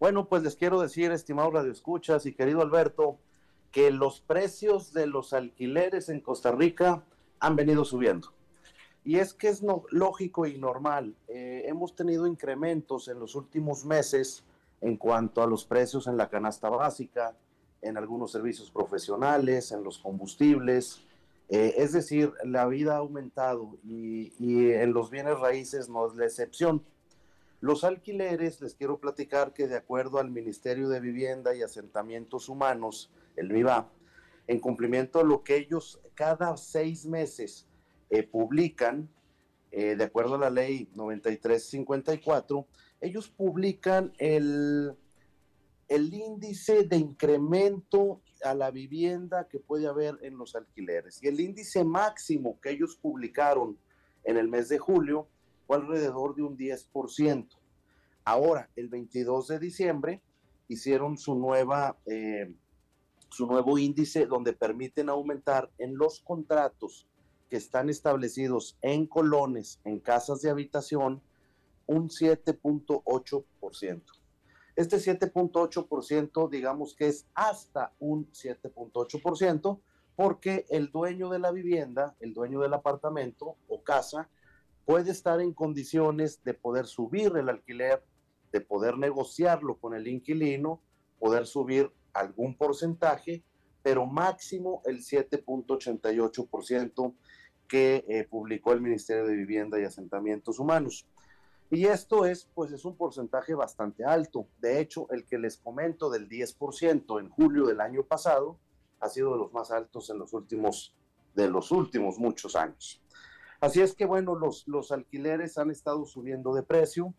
Bueno, pues les quiero decir, estimado Radio Escuchas y querido Alberto, que los precios de los alquileres en Costa Rica han venido subiendo. Y es que es lógico y normal. Eh, hemos tenido incrementos en los últimos meses en cuanto a los precios en la canasta básica, en algunos servicios profesionales, en los combustibles. Eh, es decir, la vida ha aumentado y, y en los bienes raíces no es la excepción. Los alquileres, les quiero platicar que de acuerdo al Ministerio de Vivienda y Asentamientos Humanos, el MIVA, en cumplimiento a lo que ellos cada seis meses eh, publican, eh, de acuerdo a la ley 9354, ellos publican el, el índice de incremento a la vivienda que puede haber en los alquileres. Y el índice máximo que ellos publicaron en el mes de julio fue alrededor de un 10%. Ahora, el 22 de diciembre, hicieron su nueva... Eh, su nuevo índice donde permiten aumentar en los contratos que están establecidos en colones, en casas de habitación, un 7.8%. Este 7.8% digamos que es hasta un 7.8% porque el dueño de la vivienda, el dueño del apartamento o casa, puede estar en condiciones de poder subir el alquiler, de poder negociarlo con el inquilino, poder subir algún porcentaje, pero máximo el 7.88% que eh, publicó el Ministerio de Vivienda y Asentamientos Humanos. Y esto es, pues, es un porcentaje bastante alto. De hecho, el que les comento del 10% en julio del año pasado ha sido de los más altos en los últimos, de los últimos muchos años. Así es que, bueno, los, los alquileres han estado subiendo de precio.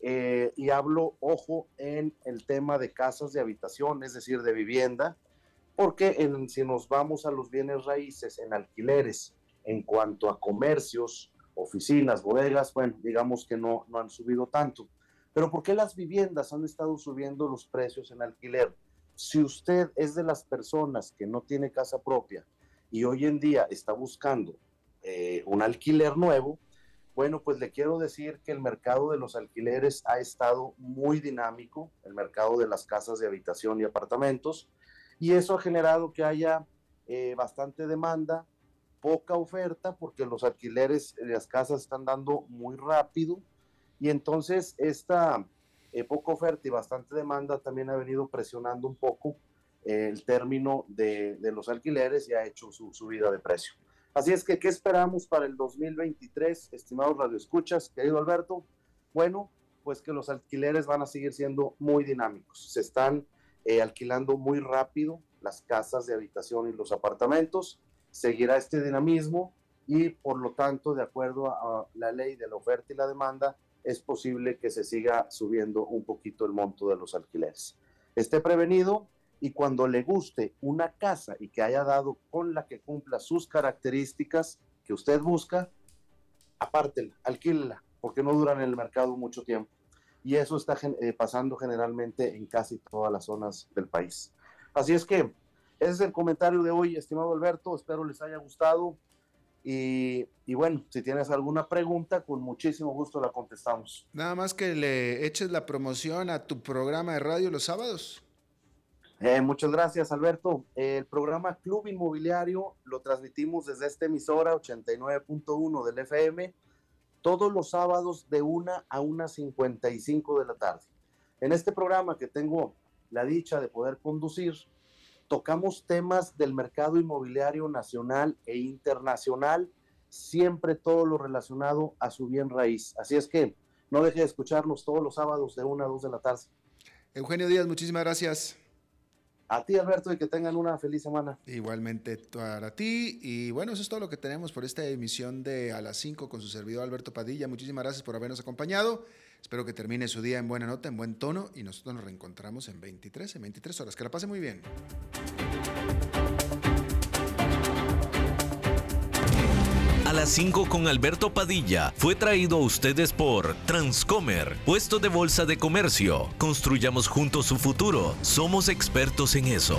Eh, y hablo, ojo, en el tema de casas de habitación, es decir, de vivienda, porque en, si nos vamos a los bienes raíces en alquileres, en cuanto a comercios, oficinas, bodegas, bueno, digamos que no, no han subido tanto. Pero ¿por qué las viviendas han estado subiendo los precios en alquiler? Si usted es de las personas que no tiene casa propia y hoy en día está buscando eh, un alquiler nuevo, bueno, pues le quiero decir que el mercado de los alquileres ha estado muy dinámico, el mercado de las casas de habitación y apartamentos, y eso ha generado que haya eh, bastante demanda, poca oferta, porque los alquileres de las casas están dando muy rápido, y entonces esta eh, poca oferta y bastante demanda también ha venido presionando un poco eh, el término de, de, los alquileres y ha hecho su subida de precio. Así es que, ¿qué esperamos para el 2023, estimados radioescuchas, querido Alberto? Bueno, pues que los alquileres van a seguir siendo muy dinámicos. Se están eh, alquilando muy rápido las casas de habitación y los apartamentos. Seguirá este dinamismo y, por lo tanto, de acuerdo a, la ley de la oferta y la demanda, es posible que se siga subiendo un poquito el monto de los alquileres. Esté prevenido, y cuando le guste una casa y que haya dado con la que cumpla sus características que usted busca, apártela, alquílela, porque no duran en el mercado mucho tiempo. Y eso está eh, pasando generalmente en casi todas las zonas del país. Así es que ese es el comentario de hoy, estimado Alberto. Espero les haya gustado. Y, y, bueno, si tienes alguna pregunta, con muchísimo gusto la contestamos. Nada más que le eches la promoción a tu programa de radio los sábados. Eh, muchas gracias, Alberto. El programa Club Inmobiliario lo transmitimos desde esta emisora 89.1 del FM todos los sábados de 1 a 1.55 de la tarde. En este programa que tengo la dicha de poder conducir, tocamos temas del mercado inmobiliario nacional e internacional, siempre todo lo relacionado a su bien raíz. Así es que no deje de escucharnos todos los sábados de 1 a 2 de la tarde. Eugenio Díaz, muchísimas gracias. A ti, Alberto, y que tengan una feliz semana. Igualmente para ti. Y bueno, eso es todo lo que tenemos por esta emisión de A las 5 con su servidor Alberto Padilla. Muchísimas gracias por habernos acompañado. Espero que termine su día en buena nota, en buen tono. Y nosotros nos reencontramos en 23, en 23 horas. Que la pase muy bien. A las 5 con Alberto Padilla fue traído a ustedes por Transcomer, puesto de bolsa de comercio. Construyamos juntos su futuro. Somos expertos en eso.